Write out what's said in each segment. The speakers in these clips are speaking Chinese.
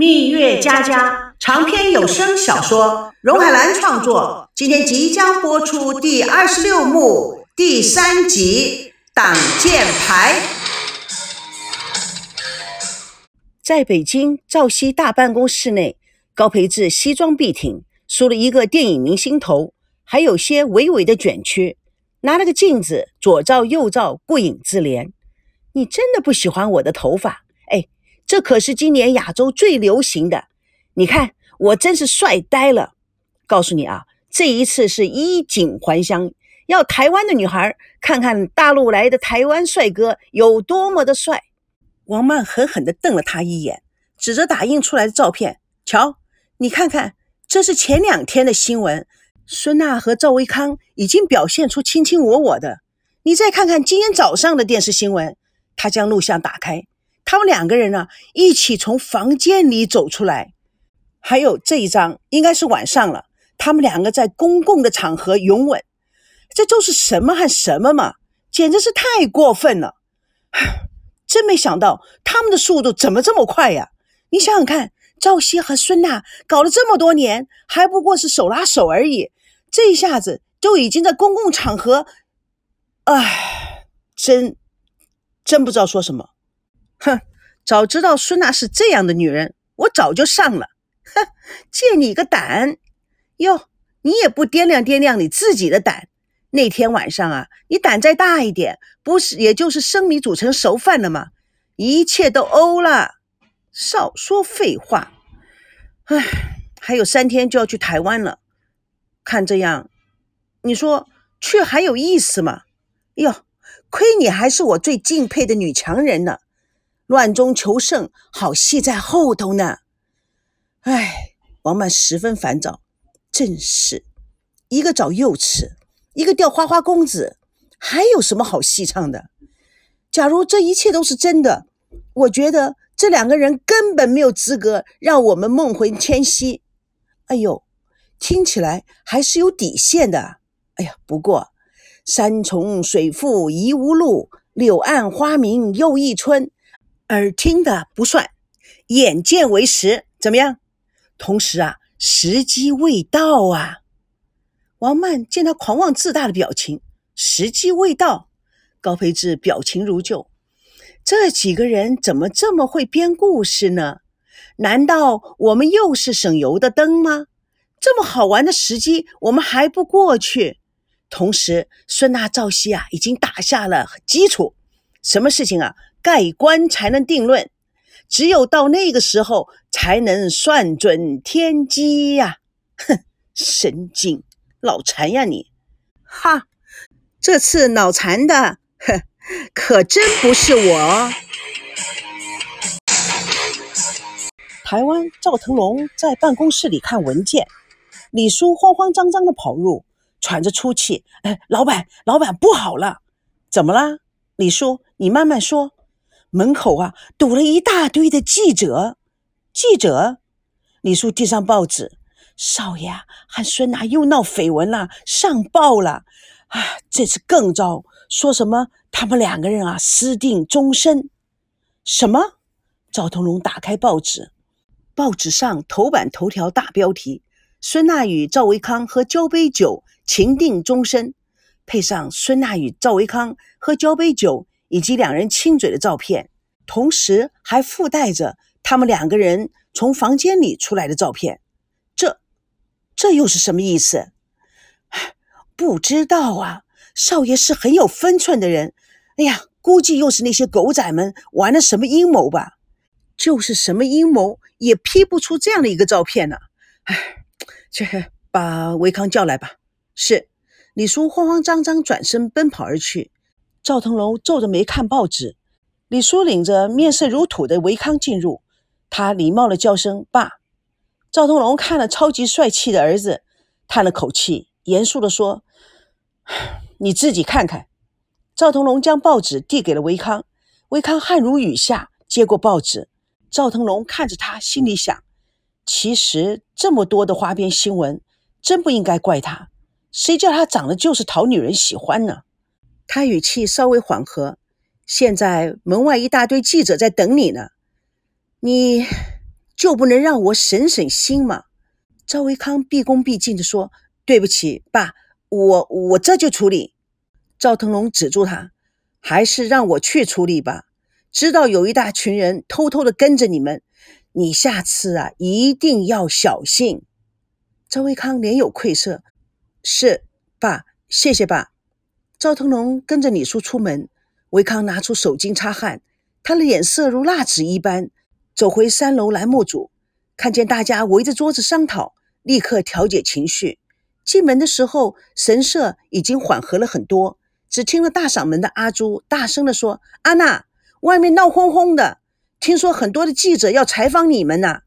蜜月佳佳长篇有声小说，荣海兰创作，今天即将播出第二十六幕第三集《挡箭牌》。在北京赵熙大办公室内，高培志西装笔挺，梳了一个电影明星头，还有些微微的卷曲，拿了个镜子左照右照，顾影自怜。你真的不喜欢我的头发？哎，这可是今年亚洲最流行的。你看我真是帅呆了。告诉你啊，这一次是衣锦还乡，要台湾的女孩看看大陆来的台湾帅哥有多么的帅。王曼狠狠地瞪了他一眼，指着打印出来的照片：“瞧，你看看，这是前两天的新闻。孙娜和赵薇康已经表现出卿卿我我的。你再看看今天早上的电视新闻。”他将录像打开，他们两个人呢一起从房间里走出来。还有这一张，应该是晚上了，他们两个在公共的场合拥吻，这都是什么和什么嘛？简直是太过分了！真没想到他们的速度怎么这么快呀？你想想看，赵熙和孙娜搞了这么多年，还不过是手拉手而已，这一下子就已经在公共场合，唉，真。真不知道说什么，哼！早知道孙娜是这样的女人，我早就上了。哼！借你个胆！哟，你也不掂量掂量你自己的胆。那天晚上啊，你胆再大一点，不是也就是生米煮成熟饭了吗？一切都欧了。少说废话。唉，还有三天就要去台湾了，看这样，你说去还有意思吗？哟。亏你还是我最敬佩的女强人呢，乱中求胜，好戏在后头呢。唉，王曼十分烦躁，真是一个找幼齿，一个钓花花公子，还有什么好戏唱的？假如这一切都是真的，我觉得这两个人根本没有资格让我们梦回迁徙。哎呦，听起来还是有底线的。哎呀，不过。山重水复疑无路，柳暗花明又一村。耳听的不算，眼见为实，怎么样？同时啊，时机未到啊。王曼见他狂妄自大的表情，时机未到。高培志表情如旧。这几个人怎么这么会编故事呢？难道我们又是省油的灯吗？这么好玩的时机，我们还不过去？同时，孙娜、赵熙啊，已经打下了基础。什么事情啊，盖棺才能定论。只有到那个时候，才能算准天机呀！哼，神经，脑残呀你！哈，这次脑残的，哼，可真不是我。台湾赵腾龙在办公室里看文件，李叔慌慌张张的跑入。喘着粗气，哎，老板，老板不好了，怎么啦？李叔，你慢慢说。门口啊，堵了一大堆的记者。记者，李叔递上报纸。少爷和孙娜又闹绯闻了，上报了。啊，这次更糟，说什么他们两个人啊私定终身。什么？赵腾龙打开报纸，报纸上头版头条大标题：孙娜与赵维康喝交杯酒。情定终身，配上孙娜与赵维康喝交杯酒以及两人亲嘴的照片，同时还附带着他们两个人从房间里出来的照片。这，这又是什么意思？不知道啊。少爷是很有分寸的人。哎呀，估计又是那些狗仔们玩了什么阴谋吧？就是什么阴谋也 P 不出这样的一个照片呢。哎，这把维康叫来吧。是，李叔慌慌张张转身奔跑而去。赵腾龙皱着眉看报纸。李叔领着面色如土的维康进入，他礼貌的叫声“爸”。赵腾龙看了超级帅气的儿子，叹了口气，严肃的说：“你自己看看。”赵腾龙将报纸递给了维康，维康汗如雨下，接过报纸。赵腾龙看着他，心里想：其实这么多的花边新闻，真不应该怪他。谁叫他长得就是讨女人喜欢呢？他语气稍微缓和。现在门外一大堆记者在等你呢，你就不能让我省省心吗？赵维康毕恭毕敬地说：“对不起，爸，我我这就处理。”赵腾龙止住他：“还是让我去处理吧。知道有一大群人偷偷的跟着你们，你下次啊一定要小心。”赵维康脸有愧色：“是，爸，谢谢爸。”赵腾龙跟着李叔出门，维康拿出手巾擦汗，他的脸色如蜡纸一般。走回三楼栏目组，看见大家围着桌子商讨，立刻调节情绪。进门的时候，神色已经缓和了很多。只听了大嗓门的阿朱大声地说：“安娜，外面闹哄哄的，听说很多的记者要采访你们呢。”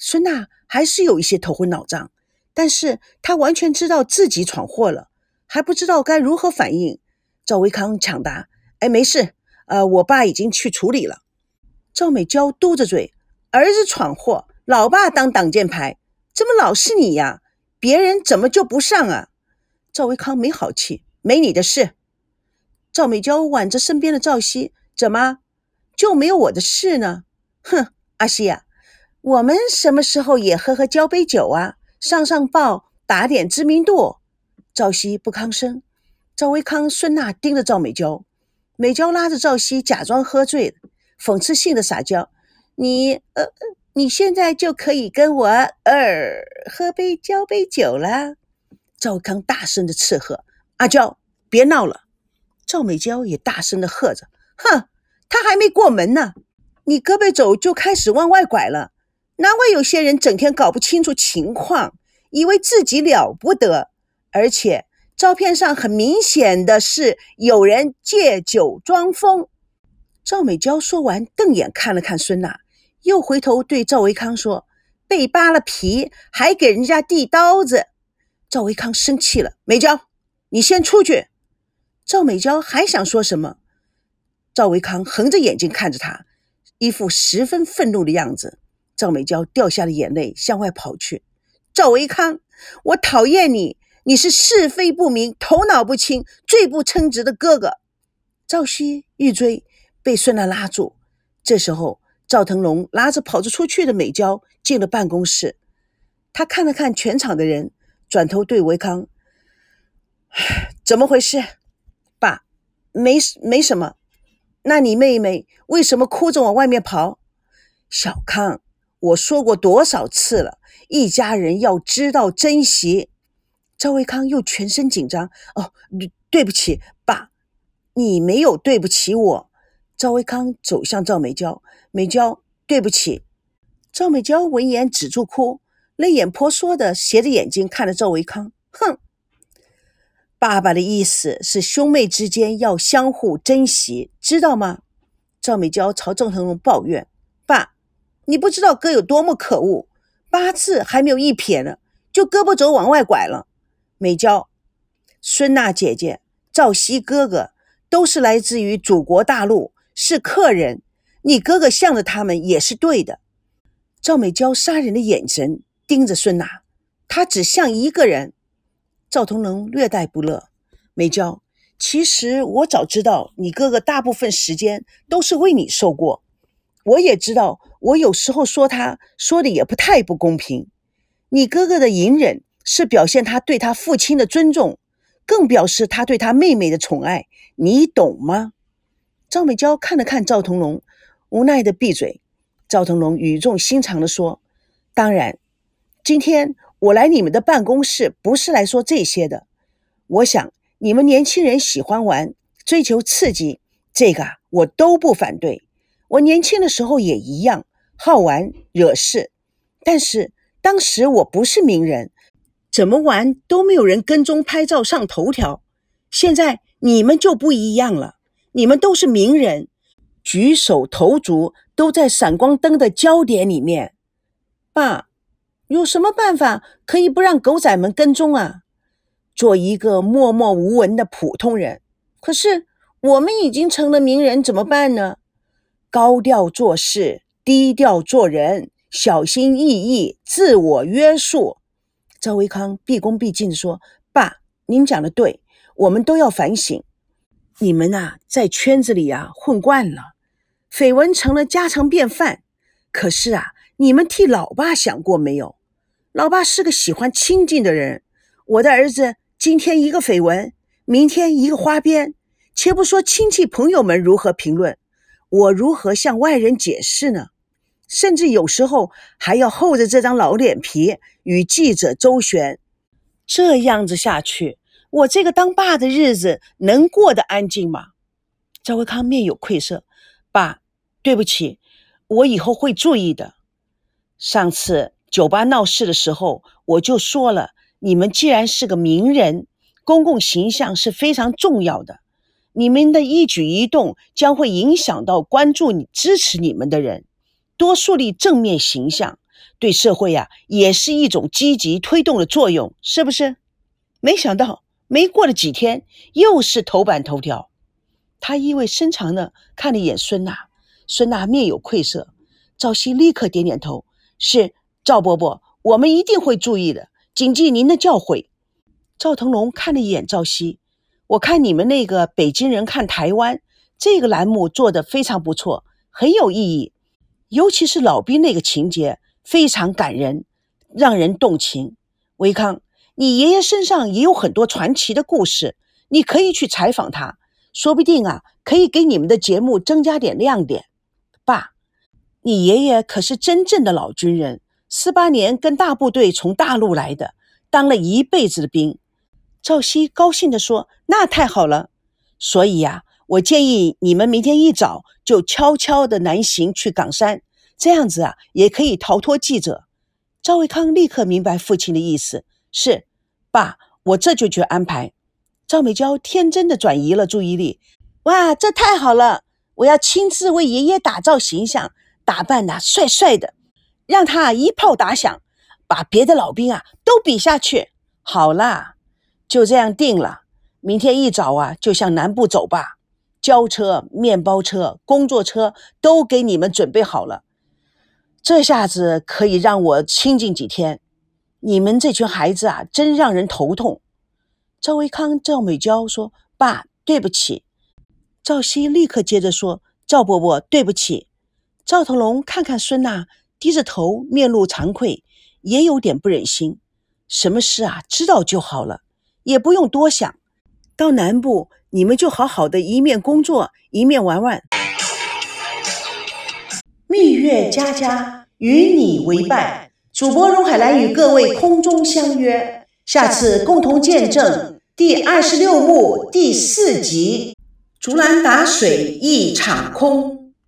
孙娜还是有一些头昏脑胀，但是她完全知道自己闯祸了，还不知道该如何反应。赵维康抢答：“哎，没事，呃，我爸已经去处理了。”赵美娇嘟着嘴：“儿子闯祸，老爸当挡箭牌，怎么老是你呀？别人怎么就不上啊？”赵维康没好气：“没你的事。”赵美娇挽着身边的赵熙：“怎么就没有我的事呢？”哼，阿西呀，我们什么时候也喝喝交杯酒啊？上上报，打点知名度。赵熙不吭声。赵维康、孙娜盯着赵美娇，美娇拉着赵熙，假装喝醉。讽刺性的撒娇，你呃，你现在就可以跟我呃喝杯交杯酒了。赵康大声的斥喝：“阿娇，别闹了！”赵美娇也大声的喝着：“哼，他还没过门呢，你胳膊肘就开始往外拐了。难怪有些人整天搞不清楚情况，以为自己了不得。而且照片上很明显的是有人借酒装疯。”赵美娇说完，瞪眼看了看孙娜，又回头对赵维康说：“被扒了皮，还给人家递刀子。”赵维康生气了：“美娇，你先出去。”赵美娇还想说什么，赵维康横着眼睛看着他，一副十分愤怒的样子。赵美娇掉下了眼泪，向外跑去。赵维康，我讨厌你！你是是非不明、头脑不清、最不称职的哥哥。赵熙欲追。被孙娜拉住。这时候，赵腾龙拉着跑着出去的美娇进了办公室。他看了看全场的人，转头对维康：“怎么回事？爸，没没什么。那你妹妹为什么哭着往外面跑？”小康，我说过多少次了，一家人要知道珍惜。赵维康又全身紧张：“哦，对不起，爸，你没有对不起我。”赵维康走向赵美娇，美娇，对不起。赵美娇闻言止住哭，泪眼婆娑的斜着眼睛看着赵维康，哼。爸爸的意思是兄妹之间要相互珍惜，知道吗？赵美娇朝郑腾龙抱怨：“爸，你不知道哥有多么可恶，八字还没有一撇呢，就胳膊肘往外拐了。”美娇，孙娜姐姐，赵熙哥哥，都是来自于祖国大陆。是客人，你哥哥向着他们也是对的。赵美娇杀人的眼神盯着孙娜，她只像一个人。赵同龙略带不乐。美娇，其实我早知道你哥哥大部分时间都是为你受过，我也知道我有时候说他说的也不太不公平。你哥哥的隐忍是表现他对他父亲的尊重，更表示他对他妹妹的宠爱，你懂吗？赵美娇看了看赵腾龙，无奈的闭嘴。赵腾龙语重心长的说：“当然，今天我来你们的办公室不是来说这些的。我想你们年轻人喜欢玩，追求刺激，这个我都不反对。我年轻的时候也一样，好玩惹事。但是当时我不是名人，怎么玩都没有人跟踪拍照上头条。现在你们就不一样了。”你们都是名人，举手投足都在闪光灯的焦点里面。爸，有什么办法可以不让狗仔们跟踪啊？做一个默默无闻的普通人。可是我们已经成了名人，怎么办呢？高调做事，低调做人，小心翼翼，自我约束。赵维康毕恭毕敬地说：“爸，您讲的对，我们都要反省。”你们呐，在圈子里啊混惯了，绯闻成了家常便饭。可是啊，你们替老爸想过没有？老爸是个喜欢清静的人。我的儿子今天一个绯闻，明天一个花边，且不说亲戚朋友们如何评论，我如何向外人解释呢？甚至有时候还要厚着这张老脸皮与记者周旋。这样子下去，我这个当爸的日子能过得安静吗？赵维康面有愧色，爸，对不起，我以后会注意的。上次酒吧闹事的时候，我就说了。你们既然是个名人，公共形象是非常重要的。你们的一举一动将会影响到关注你、支持你们的人，多树立正面形象，对社会呀也是一种积极推动的作用，是不是？没想到没过了几天，又是头版头条。他意味深长地看了一眼孙娜，孙娜面有愧色。赵熙立刻点点头：“是赵伯伯，我们一定会注意的。”谨记您的教诲。赵腾龙看了一眼赵熙，我看你们那个北京人看台湾这个栏目做得非常不错，很有意义。尤其是老兵那个情节非常感人，让人动情。维康，你爷爷身上也有很多传奇的故事，你可以去采访他，说不定啊，可以给你们的节目增加点亮点。爸，你爷爷可是真正的老军人。四八年跟大部队从大陆来的，当了一辈子的兵。赵熙高兴地说：“那太好了。所以呀，我建议你们明天一早就悄悄地南行去岗山，这样子啊，也可以逃脱记者。”赵维康立刻明白父亲的意思：“是，爸，我这就去安排。”赵美娇天真的转移了注意力：“哇，这太好了！我要亲自为爷爷打造形象，打扮的帅帅的。”让他一炮打响，把别的老兵啊都比下去。好啦，就这样定了。明天一早啊，就向南部走吧。轿车、面包车、工作车都给你们准备好了。这下子可以让我清静几天。你们这群孩子啊，真让人头痛。赵维康、赵美娇说：“爸，对不起。”赵熙立刻接着说：“赵伯伯，对不起。”赵腾龙看看孙娜。低着头，面露惭愧，也有点不忍心。什么事啊？知道就好了，也不用多想。到南部，你们就好好的一面工作，一面玩玩。蜜月佳佳与你为伴，主播荣海兰与各位空中相约，下次共同见证第二十六幕第四集：竹篮打水一场空。